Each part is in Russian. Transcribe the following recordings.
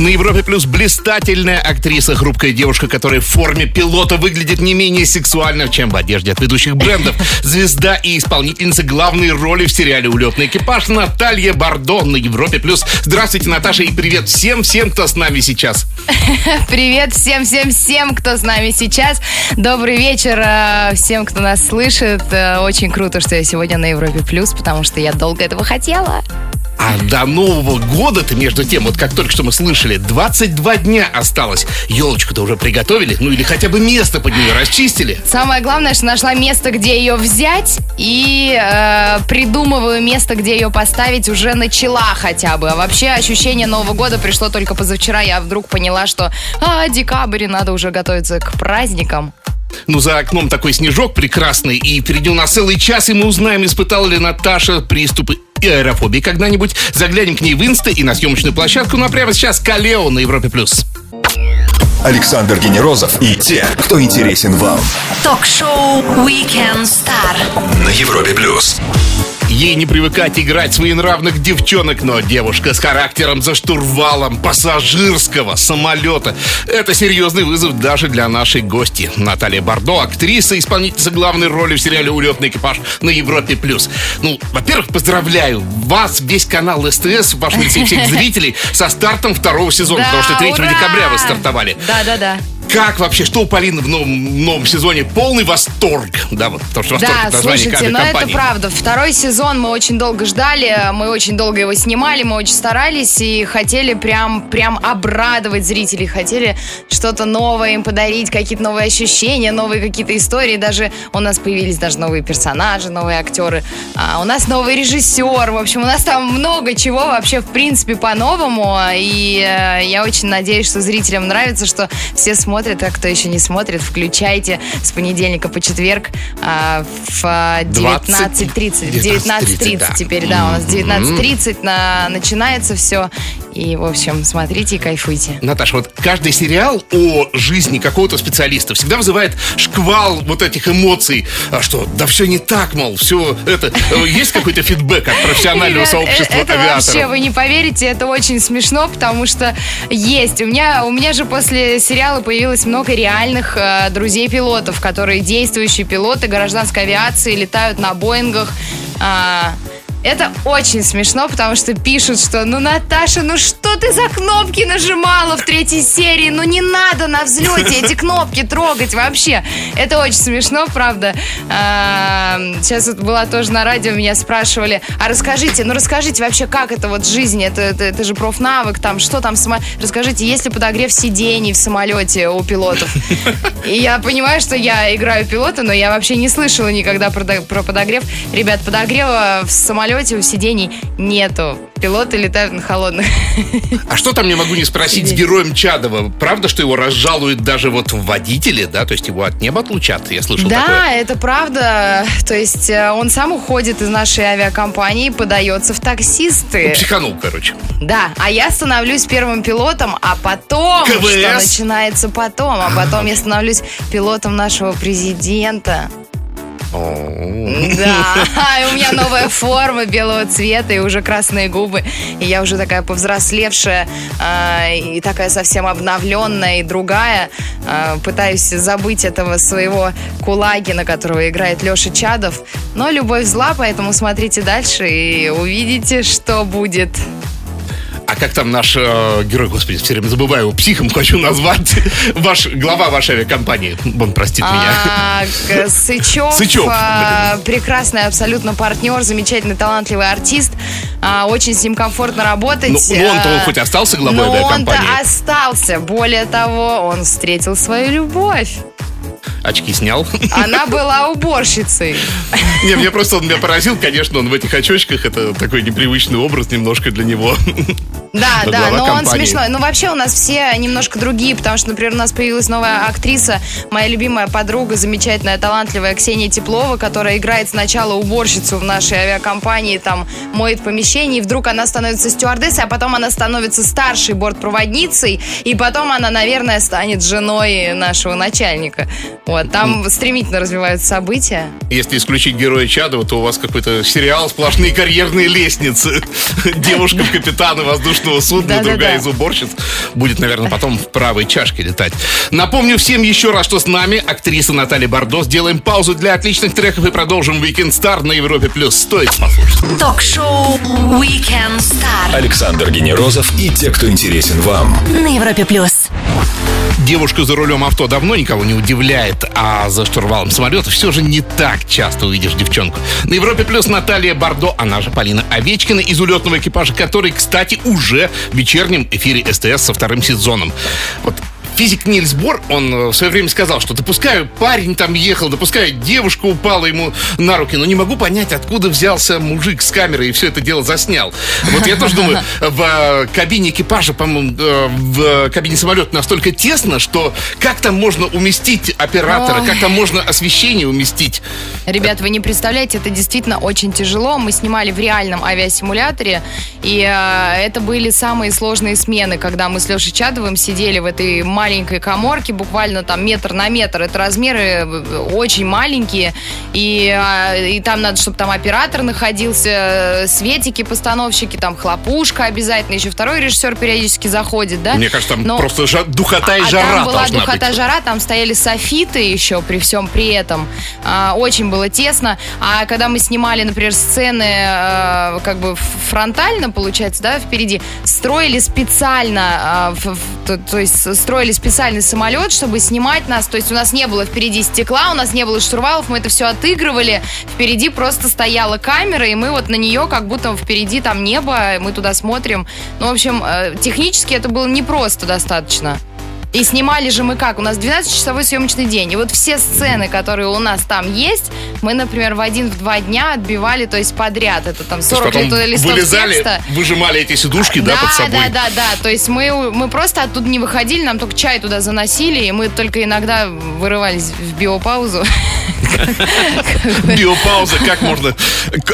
На Европе Плюс блистательная актриса, хрупкая девушка, которая в форме пилота выглядит не менее сексуально, чем в одежде от ведущих брендов. Звезда и исполнительница главной роли в сериале «Улетный экипаж» Наталья Бардо на Европе Плюс. Здравствуйте, Наташа, и привет всем-всем, кто с нами сейчас. Привет всем-всем-всем, кто с нами сейчас. Добрый вечер э, всем, кто нас слышит. Э, Очень круто, что я сегодня на Европе Плюс, потому что я долго этого хотела. А до Нового года-то, между тем, вот как только что мы слышали, 22 дня осталось. Елочку-то уже приготовили? Ну или хотя бы место под нее расчистили? Самое главное, что нашла место, где ее взять, и э, придумываю место, где ее поставить, уже начала хотя бы. А вообще ощущение Нового года пришло только позавчера. Я вдруг поняла, что а, декабрь, надо уже готовиться к праздникам. Ну, за окном такой снежок прекрасный, и впереди у нас целый час, и мы узнаем, испытала ли Наташа приступы и аэрофобии когда-нибудь. Заглянем к ней в инста и на съемочную площадку. Ну, а прямо сейчас Калео на Европе+. плюс. Александр Генерозов и те, кто интересен вам. Ток-шоу Weekend Star. На Европе Плюс. Ей не привыкать играть своенравных девчонок, но девушка с характером за штурвалом пассажирского самолета. Это серьезный вызов даже для нашей гости. Наталья Бардо, актриса, исполнительница главной роли в сериале «Улетный экипаж» на Европе+. плюс. Ну, во-первых, поздравляю вас, весь канал СТС, ваш лице и всех зрителей со стартом второго сезона, Да, потому что 3 ура! декабря вы стартовали. Да-да-да. Как вообще, что у Полины в новом, новом сезоне? Полный восторг. Да, вот, потому что восторг Да, названия слушайте, но это компании. правда. Второй сезон мы очень долго ждали, мы очень долго его снимали, мы очень старались и хотели прям, прям обрадовать зрителей, хотели что-то новое им подарить, какие-то новые ощущения, новые какие-то истории. Даже у нас появились даже новые персонажи, новые актеры. А, у нас новый режиссер. В общем, у нас там много чего вообще, в принципе, по-новому. И э, я очень надеюсь, что зрителям нравится, что все смотрят, а кто еще не смотрит, включайте с понедельника по четверг а, в а, 19.30. 19:30, 19.30 да. теперь, да, у нас 19.30 на, начинается все. И, в общем, смотрите и кайфуйте. Наташа, вот каждый сериал о жизни какого-то специалиста всегда вызывает шквал вот этих эмоций. А что, да все не так, мол, все это... э, Есть какой-то фидбэк от профессионального Ребят, сообщества э- это вообще, вы не поверите, это очень смешно, потому что есть. У меня, у меня же после сериала появилось много реальных э, друзей-пилотов, которые действующие пилоты гражданской авиации, летают на Боингах. А, это очень смешно, потому что пишут, что ну, Наташа, ну что ты за кнопки нажимала в третьей серии? Ну не надо на взлете эти кнопки трогать вообще. Это очень смешно, правда. А, сейчас вот была тоже на радио, меня спрашивали, а расскажите, ну расскажите вообще, как это вот жизнь, это, это, это же профнавык, там, что там, само... расскажите, есть ли подогрев сидений в самолете у пилотов? И я понимаю, что я играю пилота, но я вообще не слышала никогда про, про подогрев. Ребят, подогрева в самолете у сидений нету. Пилоты летают на холодных. А что там, я могу не спросить, с героем Чадова? Правда, что его разжалуют даже вот в водителе, да? То есть его от неба отлучат? Я слышал Да, такое. это правда. То есть э, он сам уходит из нашей авиакомпании и подается в таксисты. Психанул, короче. Да, а я становлюсь первым пилотом, а потом, КВС? что начинается потом, а потом я становлюсь пилотом нашего президента. Да, у меня новая форма белого цвета и уже красные губы. И я уже такая повзрослевшая а, и такая совсем обновленная и другая. А, Пытаюсь забыть этого своего Кулагина, которого играет Леша Чадов. Но любовь зла, поэтому смотрите дальше и увидите, что будет. А как там наш э, герой, господи, все время забываю его, психом хочу назвать, ваш, глава вашей авиакомпании, он простит меня. А, Сычев, Сычев, а, прекрасный абсолютно партнер, замечательный, талантливый артист. А, Очень с ним комфортно работать. Ну, ну, он-то он А, хоть остался главой но авиакомпании? он-то остался. Более того, он встретил свою любовь. Очки снял. Она была уборщицей. Не, мне просто он меня поразил, конечно, он в этих очочках, это такой непривычный образ немножко для него. Да, да, но он компании. смешной. Ну, вообще у нас все немножко другие, потому что, например, у нас появилась новая актриса, моя любимая подруга, замечательная, талантливая Ксения Теплова, которая играет сначала уборщицу в нашей авиакомпании, там, моет помещение, и вдруг она становится стюардессой, а потом она становится старшей бортпроводницей, и потом она, наверное, станет женой нашего начальника. Вот, там стремительно развиваются события. Если исключить героя Чадова, то у вас какой-то сериал «Сплошные карьерные лестницы». Девушка в капитана воздушного судна, Да-да-да. другая из уборщиц. Будет, наверное, потом в правой чашке летать. Напомню всем еще раз, что с нами актриса Наталья Бордо. Сделаем паузу для отличных треков и продолжим Weekend Star на Европе+. плюс. Стоит послушать. Ток-шоу Weekend Star Александр Генерозов и те, кто интересен вам. на Европе плюс. Девушка за рулем авто давно никого не удивляет, а за штурвалом самолета все же не так часто увидишь девчонку. На Европе плюс Наталья Бордо, она же Полина Овечкина из улетного экипажа, который, кстати, уже в вечернем эфире СТС со вторым сезоном. Вот Физик Нильс Бор, он э, в свое время сказал, что допускаю, парень там ехал, допускаю, девушка упала ему на руки, но не могу понять, откуда взялся мужик с камерой и все это дело заснял. Вот я тоже думаю, в э, кабине экипажа, по-моему, э, в кабине самолета настолько тесно, что как там можно уместить оператора, Ой. как там можно освещение уместить. Ребят, вы не представляете, это действительно очень тяжело. Мы снимали в реальном авиасимуляторе, и это были самые сложные смены, когда мы с Лешей Чадовым сидели в этой маленькой коморке, буквально там метр на метр. Это размеры э, очень маленькие, и, э, и там надо, чтобы там оператор находился, светики, постановщики, там хлопушка обязательно, еще второй режиссер периодически заходит, да? Мне кажется, там Но- просто жа- духота и а жара там была духота, быть. жара, там стояли софиты еще при всем при этом. А, очень было тесно. А когда мы снимали, например, сцены э, как бы фронтально, получается, да, впереди, строили специально, а, в- в- то, есть строили специальный самолет, чтобы снимать нас. То есть у нас не было впереди стекла, у нас не было штурвалов, мы это все отыгрывали. Впереди просто стояла камера, и мы вот на нее как будто впереди там небо, мы туда смотрим. Ну, в общем, э, технически это было непросто достаточно. И снимали же мы как? У нас 12-часовой съемочный день. И вот все сцены, которые у нас там есть, мы, например, в один, в два дня отбивали, то есть подряд. Это там То есть 40 потом лет- листов вылезали, текста. выжимали эти сидушки, да, под собой. Да, да, да. То есть мы, мы просто оттуда не выходили, нам только чай туда заносили, и мы только иногда вырывались в биопаузу. Биопауза, как можно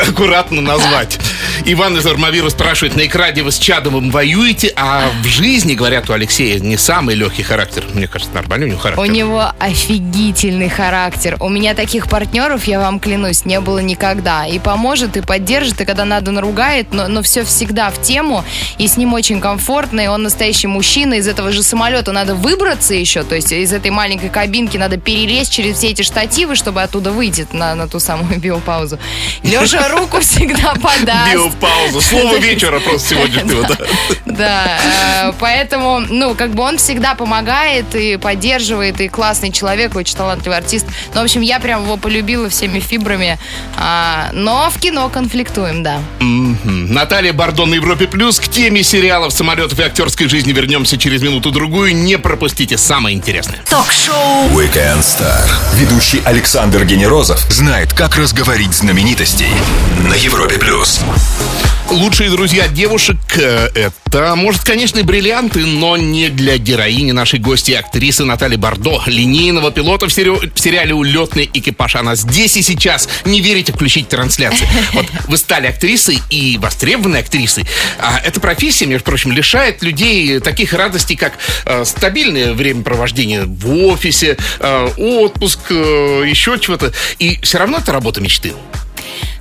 аккуратно назвать? Иван из Армавира спрашивает, на экране вы с Чадовым воюете, а в жизни, говорят, у Алексея не самый легкий характер. Мне кажется, нормальный у него характер. У него офигительный характер. У меня таких партнеров, я вам клянусь, не было никогда. И поможет, и поддержит, и когда надо, наругает, но, но все всегда в тему. И с ним очень комфортно, и он настоящий мужчина. Из этого же самолета надо выбраться еще, то есть из этой маленькой кабинки надо перелезть через все эти штативы, чтобы оттуда выйти на, на ту самую биопаузу. Леша руку всегда подаст. Биопауза. Слово вечера просто сегодняшнего, да. Да, э, поэтому, ну, как бы он всегда помогает и поддерживает, и классный человек, очень талантливый артист. Ну, в общем, я прям его полюбила всеми фибрами. А, но в кино конфликтуем, да. Наталья Бардон на Европе Плюс. К теме сериалов, самолетов и актерской жизни вернемся через минуту-другую. Не пропустите самое интересное. Ток-шоу Weekend Star. Ведущий Александр Генерозов знает, как разговорить знаменитостей на Европе плюс. Лучшие друзья девушек э, это, может, конечно, и бриллианты, но не для героини нашей гости актрисы Натальи Бардо, линейного пилота в, сери- в сериале «Улетный экипаж». Она здесь и сейчас. Не верите, включить трансляции. Вот вы стали актрисой и востребованной актрисой. А эта профессия, между прочим, лишает людей таких радостей, как э, стабильное времяпровождение в офисе, э, отпуск, э, еще чего-то. И все равно это работа мечты.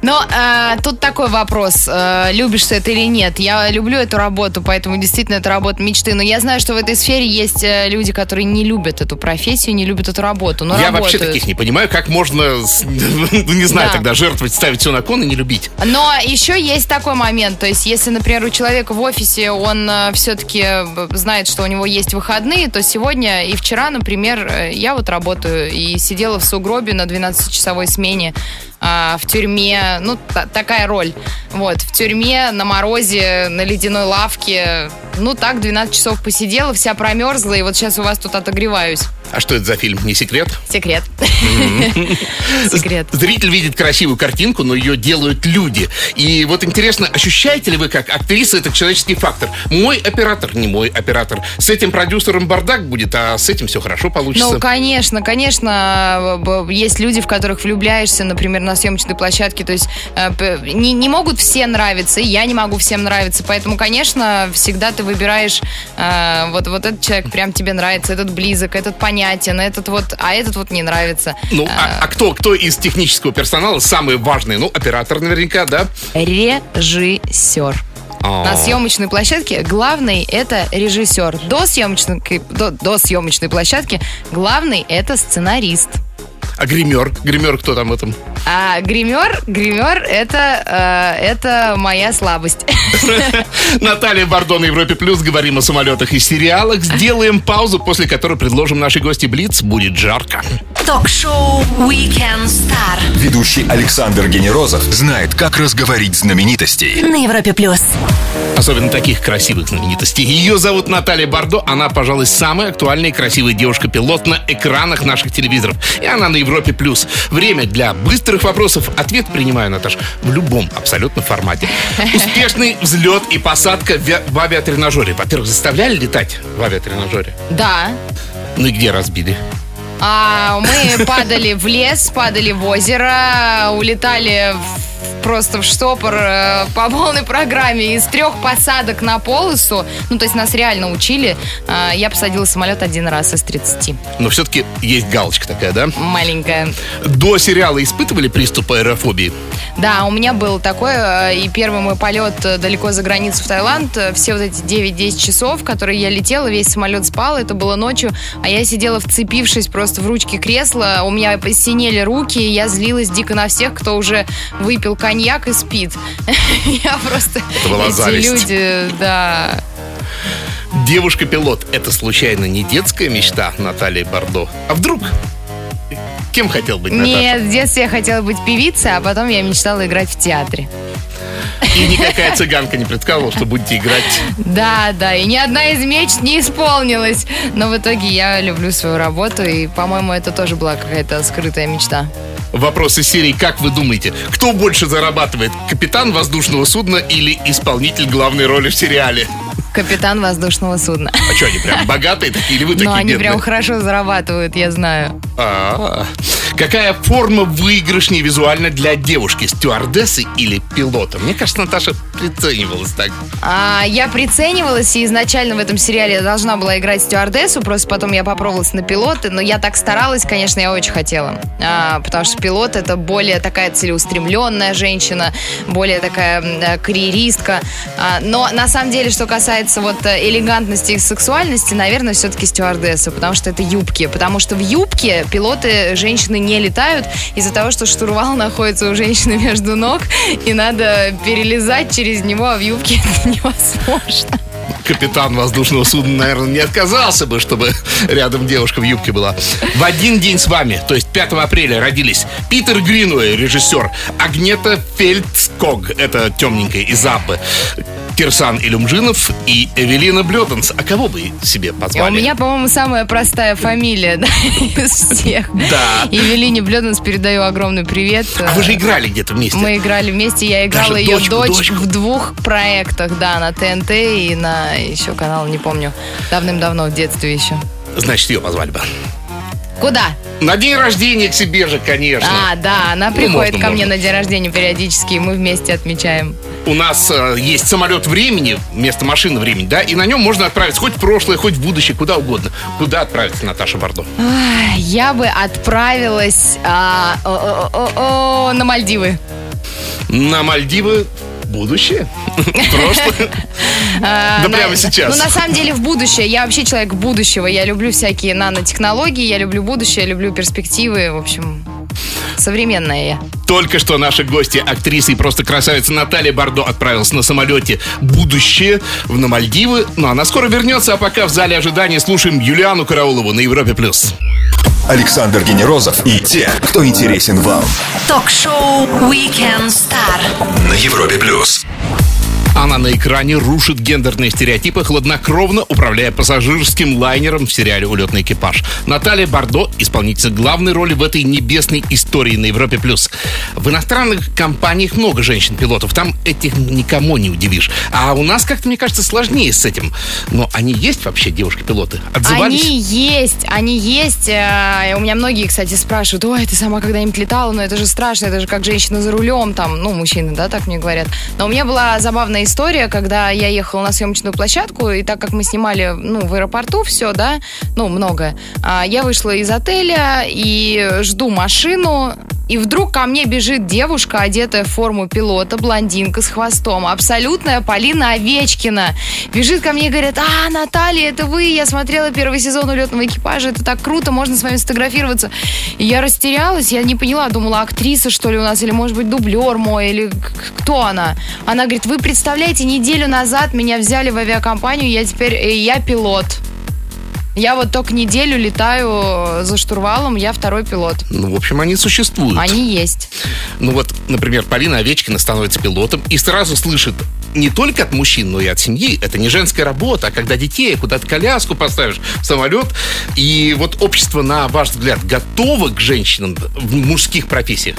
Но э, тут такой вопрос, э, любишь ты это или нет. Я люблю эту работу, поэтому действительно это работа мечты. Но я знаю, что в этой сфере есть э, люди, которые не любят эту профессию, не любят эту работу, но Я работают. вообще таких не понимаю, как можно, не знаю, Да. тогда жертвовать, ставить все на кон и не любить. Но еще есть такой момент, то есть если, например, у человека в офисе он все-таки знает, что у него есть выходные, то сегодня и вчера, например, э, я вот работаю и сидела в сугробе на 12-часовой смене а, в тюрьме ну, та- такая роль. Вот, в тюрьме, на морозе, на ледяной лавке. Ну, так, 12 часов посидела, вся промерзла, и вот сейчас у вас тут отогреваюсь. А что это за фильм? Не секрет? Секрет. Секрет. Зритель видит красивую картинку, но ее делают люди. И вот интересно, ощущаете ли вы, как актриса, этот человеческий фактор? Мой оператор, не мой оператор. С этим продюсером бардак будет, а с этим все хорошо получится. Ну, конечно, конечно, б- есть люди, в которых влюбляешься, например, на съемочной площадке. То есть э, не, не могут все нравиться, и я не могу всем нравиться. Поэтому, конечно, всегда ты выбираешь э, вот, вот этот человек прям тебе нравится, этот близок, этот понятен, этот вот, а этот вот не нравится. Ну, а, а кто, кто из технического персонала самый важный? Ну, оператор наверняка, да? Режиссер. На А. съемочной площадке главный это режиссер. До съемочной, до, до съемочной площадки главный это сценарист. А гример? Гример кто там в этом? А гример, гример это, э, это моя слабость. Наталья Бардо на Европе Плюс. Говорим о самолетах и сериалах. Сделаем паузу, после которой предложим нашей гости Блиц. Будет жарко. Ток-шоу Weekend Star Ведущий Александр Генерозов знает, как разговорить знаменитостей. на Европе плюс. Особенно таких красивых знаменитостей. Ее зовут Наталья Бардо. Она, пожалуй, самая актуальная и красивая девушка-пилот на экранах наших телевизоров. И она на Европе Плюс. Время для быстрых вопросов. Ответ принимаю, Наташ, в любом абсолютно формате. Успешный взлет и посадка в в авиатренажере. Во-первых, заставляли летать в авиатренажере? Да. Ну и где разбили? А мы падали в лес, падали в озеро, улетали в- просто в штопор э, по полной программе из трех посадок на полосу. Ну, то есть нас реально учили. А, Я посадила самолет один раз из 30. Но все-таки есть галочка такая, да? Маленькая. До сериала испытывали приступ аэрофобии? Да, у меня был такой, э, и первый мой полет э, далеко за границу в Таиланд, э, все вот эти 9-10 часов, которые я летела, весь самолет спал, это было ночью, а я сидела вцепившись просто в ручки кресла, у меня посинели руки, я злилась дико на всех, кто уже выпил коньяк и спит. Я просто... Это была Эти зависть. люди, да... Девушка-пилот – это случайно не детская мечта Натальи Бардо? А вдруг? Кем хотел быть Наташа? Нет, в детстве я хотела быть певицей, а потом я мечтала играть в театре. И никакая цыганка не предсказывала, что будете играть. Да, да, и ни одна из мечт не исполнилась. Но в итоге я люблю свою работу, и, по-моему, это тоже была какая-то скрытая мечта. Вопрос из серии «Как вы думаете, кто больше зарабатывает? Капитан воздушного судна или исполнитель главной роли в сериале?» Капитан воздушного судна. А что, они прям богатые такие или вы такие Но они бедные? прям хорошо зарабатывают, я знаю. А, Какая форма выигрышнее визуально для девушки? Стюардессы или пилота? Мне кажется, Наташа приценивалась так. А, я приценивалась, и изначально в этом сериале должна была играть стюардессу, просто потом я попробовалась на пилоты, но я так старалась, конечно, я очень хотела. А, потому что пилот это более такая целеустремленная женщина, более такая э, карьеристка. А, но на самом деле, что касается вот э, элегантности и сексуальности, наверное, все-таки стюардесса, потому что это юбки. Потому что в юбке пилоты женщины не летают из-за того, что штурвал находится у женщины между ног, и надо перелезать через него, а в юбке это невозможно. Капитан воздушного судна, наверное, не отказался бы, чтобы рядом девушка в юбке была. В один день с вами, то есть 5 апреля, родились Питер Гринуэй, режиссер, Агнета Фельдског, это темненькая из Аббы, Кирсан Илюмжинов и Эвелина Блёданс. А кого бы себе А у позвали? меня, по-моему, самая простая фамилия да, из всех. Да. Евелине Блёданс передаю огромный привет. А вы же играли где-то вместе. Мы играли вместе, я играла Даже ее дочку, дочь дочку. в двух проектах, да, на ТНТ и на еще канал, не помню, давным-давно, в детстве еще. Значит, ее позвали бы. Куда? На день рождения к себе же, конечно. А, да, она приходит можно, ко мне можно. на день рождения периодически, и мы вместе отмечаем. У нас э, есть самолет времени, вместо машины времени, да, и на нем можно отправиться хоть в прошлое, хоть в будущее, куда угодно. Куда отправиться, Наташа Бардо? Я бы отправилась а, о- о- о- на Мальдивы. На Мальдивы будущее? В прошлое? А, Да прямо сейчас. Ну, на самом деле, в будущее. Я вообще человек будущего. Я люблю всякие нанотехнологии, я люблю будущее, я люблю перспективы. В общем, современная я. Только что наши гости, актриса и просто красавица Наталья Бардо отправилась на самолете «Будущее» в на Мальдивы. Ну, она скоро вернется, а пока в зале ожидания слушаем Юлиану Караулову на Европе+. плюс. Александр Генерозов и те, кто интересен вам. Ток-шоу Weekend Star. На Европе плюс. Она на экране рушит гендерные стереотипы, хладнокровно управляя пассажирским лайнером в сериале «Улетный экипаж». Наталья Бардо – исполнительница главной роли в этой небесной истории на Европе+. плюс. В иностранных компаниях много женщин-пилотов, там этих никому не удивишь. А у нас как-то, мне кажется, сложнее с этим. Но они есть вообще, девушки-пилоты? Отзывались? Они есть, они есть. Э, У меня многие, кстати, спрашивают, ой, ты сама когда-нибудь летала, но это же страшно, это же как женщина за рулем, там, ну, мужчины, да, так мне говорят. Но у меня была забавная история, когда я ехала на съемочную площадку, и так как мы снимали, ну, в аэропорту все, да, ну, много, а, я вышла из отеля и жду машину, и вдруг ко мне бежит девушка, одетая в форму пилота, блондинка с хвостом, абсолютная Полина Овечкина. Бежит ко мне и говорит, а, Наталья, это вы, я смотрела первый сезон улетного экипажа, это так круто, можно с вами сфотографироваться. И я растерялась, я не поняла, думала, актриса, что ли, у нас, или, может быть, дублер мой, или кто она? Она говорит, вы представляете, неделю назад меня взяли в авиакомпанию, я теперь, э, я пилот. Я вот только неделю летаю за штурвалом, я второй пилот. Ну, в общем, они существуют. Они есть. Ну вот, например, Полина Овечкина становится пилотом и сразу слышит не только от мужчин, но и от семьи. Это не женская работа, а когда детей куда-то коляску поставишь в самолет. И вот общество, на ваш взгляд, готово к женщинам в мужских профессиях?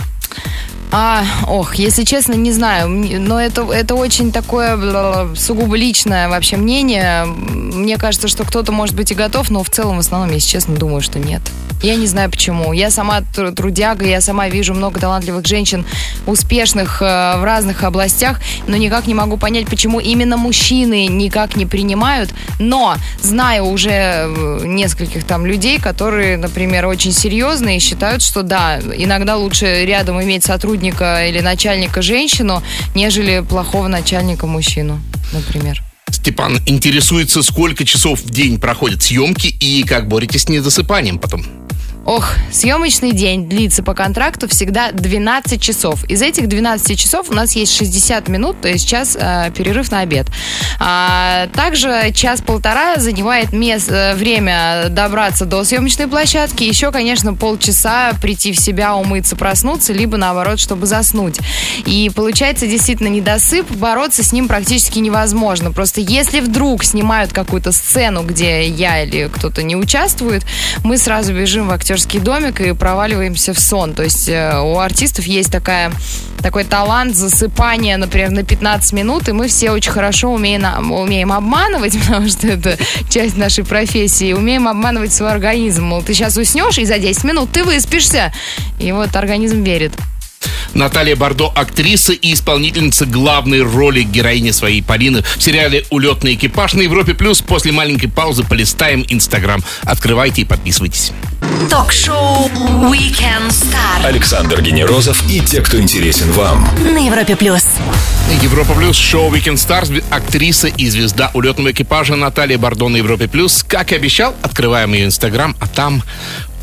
А, ох, если честно, не знаю, но это, это очень такое сугубо личное вообще мнение. Мне кажется, что кто-то может быть и готов, но в целом, в основном, если честно, думаю, что нет. Я не знаю почему. Я сама тру- трудяга, я сама вижу много талантливых женщин, успешных э, в разных областях, но никак не могу понять, почему именно мужчины никак не принимают. Но знаю уже э, нескольких там людей, которые, например, очень серьезные и считают, что да, иногда лучше рядом иметь сотрудника или начальника женщину, нежели плохого начальника мужчину, например. Степан интересуется, сколько часов в день проходят съемки и как боретесь с недосыпанием потом. Ох, съемочный день длится по контракту всегда 12 часов. Из этих 12 часов у нас есть 60 минут, то есть час э, перерыв на обед. А, также час-полтора занимает мес- э, время добраться до съемочной площадки. Еще, конечно, полчаса прийти в себя, умыться, проснуться, либо наоборот, чтобы заснуть. И получается действительно недосып, бороться с ним практически невозможно. Просто если вдруг снимают какую-то сцену, где я или кто-то не участвует, мы сразу бежим в актерский домик и проваливаемся в сон. То есть э, у артистов есть такая, такой талант засыпания, например, на 15 минут, и мы все очень хорошо умеем, умеем обманывать, потому что это часть нашей профессии, умеем обманывать свой организм. Мол, ты сейчас уснешь, и за 10 минут ты выспишься. И вот организм верит. Наталья Бардо – актриса и исполнительница главной роли героини своей Полины в сериале «Улетный экипаж» на Европе+. плюс. После маленькой паузы полистаем Инстаграм. Открывайте и подписывайтесь. Ток-шоу Weekend Star. Александр Генерозов и те, кто интересен вам. На Европе плюс. Европа Плюс, шоу Weekend Stars, актриса и звезда улетного экипажа Наталья Бардо на Европе Плюс. Как и обещал, открываем ее Инстаграм, а там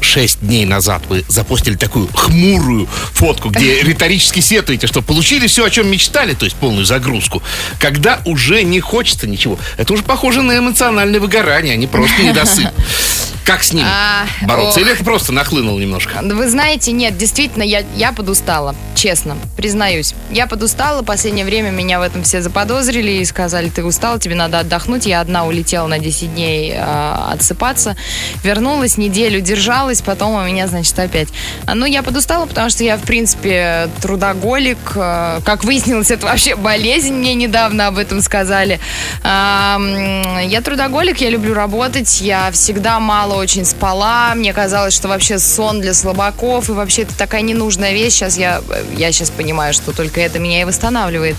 шесть дней назад вы запостили такую хмурую фотку, где риторически сетуете, что получили все, о чем мечтали, то есть полную загрузку, когда уже не хочется ничего. Это уже похоже на эмоциональное выгорание, а не просто недосып. Как с ним А, бороться? ох. Или это просто нахлынул немножко? Вы знаете, нет, действительно, я, я подустала, честно, признаюсь. Я подустала, последнее время меня в этом все заподозрили и сказали, ты устала, тебе надо отдохнуть. Я одна улетела на 10 дней э, отсыпаться, вернулась, неделю держалась, потом у меня, значит, опять. А, Ну, я подустала, потому что я, в принципе, трудоголик. Э, Как выяснилось, это вообще болезнь, мне недавно об этом сказали. М, Я трудоголик, я люблю работать, я всегда мало очень спала. Мне казалось, что вообще сон для слабаков, и вообще это такая ненужная вещь. Сейчас я, я сейчас понимаю, что только это меня и восстанавливает.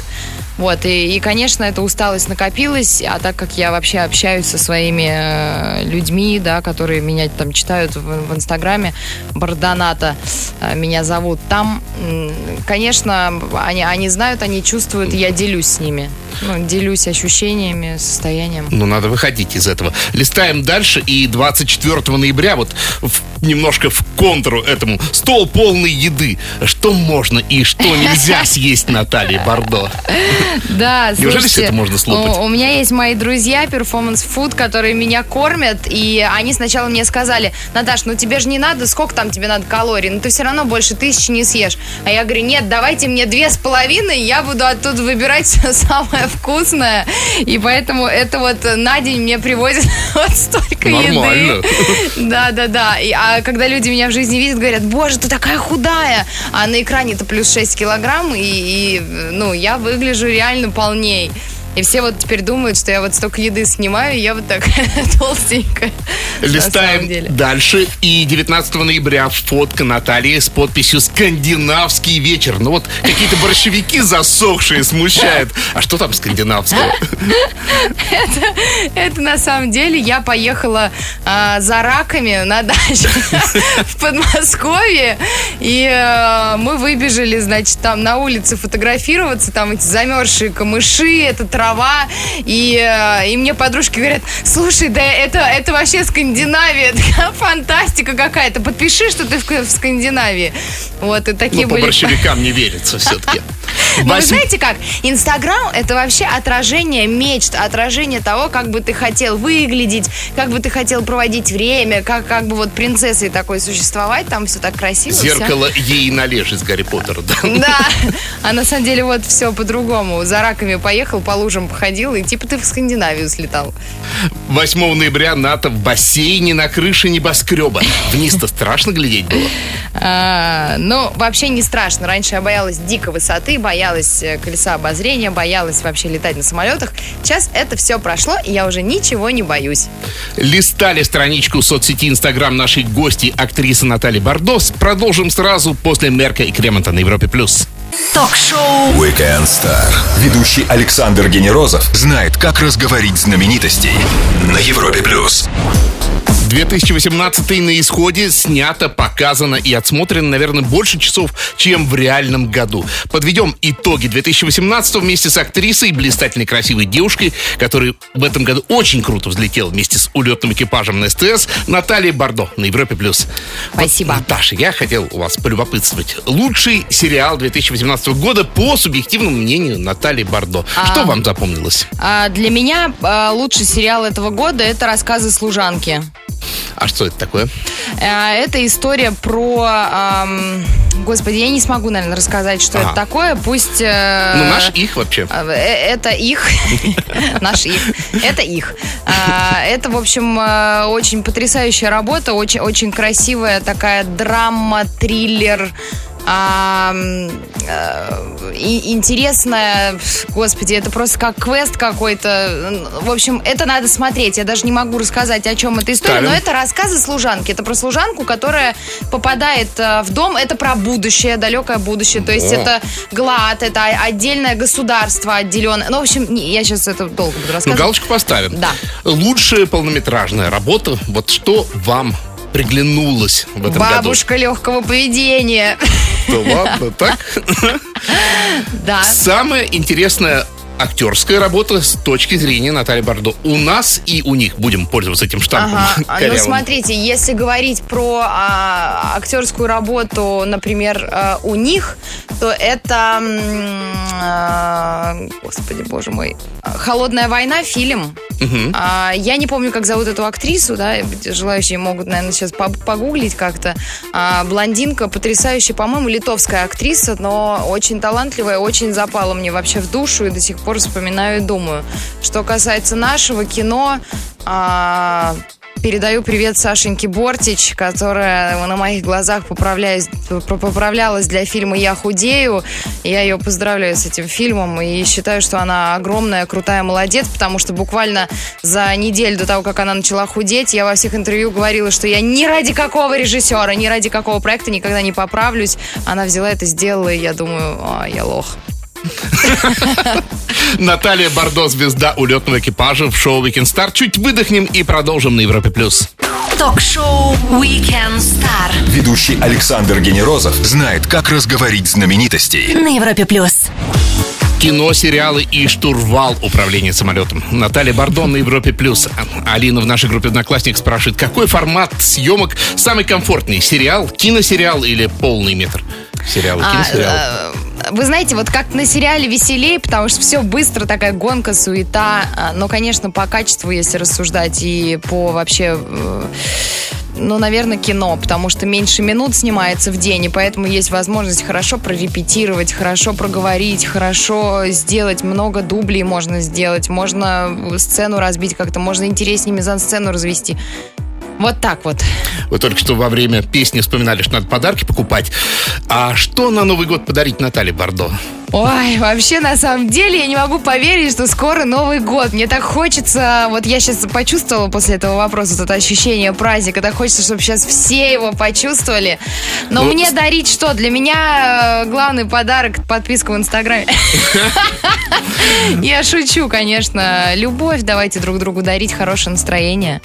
Вот, и, и, конечно, эта усталость накопилась, а так как я вообще общаюсь со своими э, людьми, да, которые меня там читают в, в Инстаграме, Барданата э, меня зовут, там, конечно, они, они знают, они чувствуют, я делюсь с ними. Ну, делюсь ощущениями, состоянием. Ну, надо выходить из этого. Листаем дальше, и 24 ноября, вот в немножко в контру этому. Стол полный еды. Что можно и что нельзя съесть Наталье Бордо? Да, Неужели слушайте, все это можно слопать? У, у меня есть мои друзья, перформанс фуд, которые меня кормят, и они сначала мне сказали, Наташ, ну тебе же не надо, сколько там тебе надо калорий, ну ты все равно больше тысячи не съешь. А я говорю, нет, давайте мне две с половиной, я буду оттуда выбирать все самое вкусное. И поэтому это вот на день мне привозят вот столько Нормально. еды. Да, да, да. И, а когда люди меня в жизни видят, говорят, боже, ты такая худая. А на экране это плюс 6 килограмм, и, и, ну, я выгляжу реально полней. И все вот теперь думают, что я вот столько еды снимаю, и я вот такая толстенькая. Листаем дальше. И 19 ноября фотка Натальи с подписью «Скандинавский вечер». Ну вот какие-то борщевики засохшие смущают. А что там скандинавского? Это на самом деле я поехала а, за раками на дачу в Подмосковье. И а, мы выбежали, значит, там на улице фотографироваться. Там эти замерзшие камыши, это трава. И, а, и мне подружки говорят, слушай, да это, это вообще Скандинавия. такая фантастика какая-то. Подпиши, что ты в, в Скандинавии. Вот, и такие Ну, по были... борщевикам не верится все-таки. Но вы знаете как? Инстаграм это вообще отражение мечт, отражение того, как бы ты хотел выглядеть, как бы ты хотел проводить время, как, как бы вот принцессой такой существовать, там все так красиво. Зеркало ей належь из Гарри Поттера, да? Да, а на самом деле вот все по-другому. За раками поехал, по лужам походил, и типа ты в Скандинавию слетал. 8 ноября НАТО в бассейне на крыше небоскреба. Вниз-то страшно глядеть было. А, ну, вообще не страшно. Раньше я боялась дико высоты, боялась э, колеса обозрения, боялась вообще летать на самолетах. Сейчас это все прошло, и я уже ничего не боюсь. Листали страничку соцсети Инстаграм нашей гости, актрисы Натальи Бардос. Продолжим сразу после Мерка и Кремонта на Европе+. плюс. Ток-шоу Weekend Star. Ведущий Александр Генерозов знает, как разговорить знаменитостей на Европе плюс. 2018 на исходе снято, показано и отсмотрено, наверное, больше часов, чем в реальном году. Подведем итоги 2018 вместе с актрисой, блистательной красивой девушкой, которая в этом году очень круто взлетела вместе с улетным экипажем на СТС, Натальей Бардо на Европе+. плюс. Спасибо. Вот, Наташа, я хотел у вас полюбопытствовать. Лучший сериал 2018 года по субъективному мнению Натальи Бардо. Что вам запомнилось? А для меня а, лучший сериал этого года это рассказы служанки. А что это такое? А, Это история про... ам, Господи, я не смогу, наверное, рассказать, что Ага. это такое. Пусть... э, Ну, наш их вообще. э, Это их. Наш их. Это их. А, Это, в общем, э, очень потрясающая работа, очень, очень красивая такая драма, триллер. А, и интересная, господи, это просто как квест какой-то. В общем, это надо смотреть. Я даже не могу рассказать, о чем эта история, Ставим. но это рассказы служанки. Это про служанку, которая попадает э, в дом. Это про будущее, далекое будущее. То есть О. это ГЛАД, это отдельное государство отделенное. Ну, в общем, не, я сейчас это долго буду Ну, рассказывать. галочку поставим. Да. Лучшая полнометражная работа. Вот что вам приглянулось в этом Бабушка легкого поведения. году? Да ладно, так? Да. Самая интересная актерская работа с точки зрения Натальи Бардо. У нас и у них будем пользоваться этим штампом. Ага. А, Ну, смотрите, если говорить про а, актерскую работу, например, а, у них, то это, а, господи, боже мой, «Холодная война» фильм. А, я не помню, как зовут эту актрису, да, желающие могут, наверное, сейчас пог- погуглить как-то. А, блондинка, потрясающая, по-моему, литовская актриса, но очень талантливая, очень запала мне вообще в душу и до сих пор вспоминаю и думаю. Что касается нашего кино, а, Передаю привет Сашеньке Бортич, которая на моих глазах поправлялась для фильма «Я худею». Я ее поздравляю с этим фильмом и считаю, что она огромная, крутая молодец, потому что буквально за неделю до того, как она начала худеть, я во всех интервью говорила, что я ни ради какого режиссера, ни ради какого проекта никогда не поправлюсь. Она взяла это, сделала, и я думаю, а, я лох. Наталья Бардо, звезда улетного экипажа в шоу Weekend Star. Чуть выдохнем и продолжим на Европе+. плюс. Ток-шоу Weekend Star Ведущий Александр Генерозов знает, как разговорить знаменитостей. на Европе плюс. Кино, сериалы и штурвал управления самолетом. Наталья Бардон на Европе+. плюс. Алина в нашей группе «Одноклассник» спрашивает, какой формат съемок самый комфортный? Сериал, киносериал или полный метр? Сериалы, А, киносериалы. э, Вы знаете, вот как на сериале веселее, потому что все быстро, такая гонка, суета. А, Но, конечно, по качеству, если рассуждать, и по вообще... э, Ну, наверное, кино, потому что меньше минут снимается в день, и поэтому есть возможность хорошо прорепетировать, хорошо проговорить, хорошо сделать, много дублей можно сделать, можно сцену разбить как-то, можно интереснее мизансцену развести. Вот так вот. Вы только что во время песни вспоминали, что надо подарки покупать. А что на Новый год подарить Наталье Бардо? Ой, вообще, на самом деле, я не могу поверить, что скоро Новый год. Мне так хочется, вот я сейчас почувствовала после этого вопроса это ощущение праздника, так хочется, чтобы сейчас все его почувствовали. Но Ну, мне дарить что? Для меня э, главный подарок – подписка в Инстаграме. Я шучу, конечно. Любовь давайте друг другу дарить, хорошее настроение.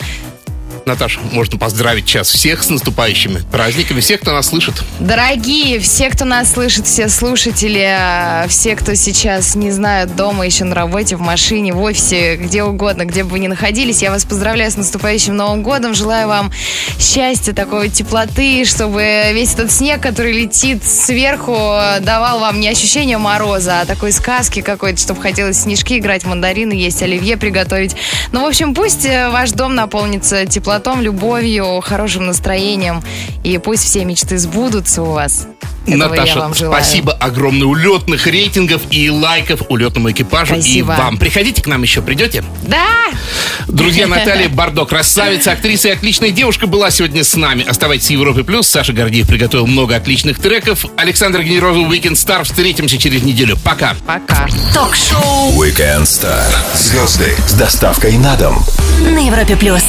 Наташа, можно поздравить сейчас всех с наступающими праздниками, всех, кто нас слышит. Дорогие, все, кто нас слышит, все слушатели, все, кто сейчас, не знаю, дома, еще на работе, в машине, в офисе, где угодно, где бы вы ни находились, я вас поздравляю с наступающим Новым годом. Желаю вам счастья, такой теплоты, чтобы весь этот снег, который летит сверху, давал вам не ощущение мороза, а такой сказки какой-то, чтобы хотелось снежки играть, мандарины есть, оливье приготовить. Ну, в общем, пусть э, ваш дом наполнится теплотой, любовью, хорошим настроением, и пусть все мечты сбудутся у вас. Этого я Наташа, вам желаю. спасибо огромное улетных рейтингов и лайков улетному экипажу Спасибо. и вам. Приходите к нам еще, придете? Да! Друзья, Наталья Бардо, красавица, актриса и отличная девушка была сегодня с нами. Оставайтесь в Европе Плюс. Саша Гордеев приготовил много отличных треков. Александр Генерозов, Weekend Star. Встретимся через неделю. Пока. Пока. Ток-шоу Weekend Star. Звезды с доставкой на дом. на Европе плюс.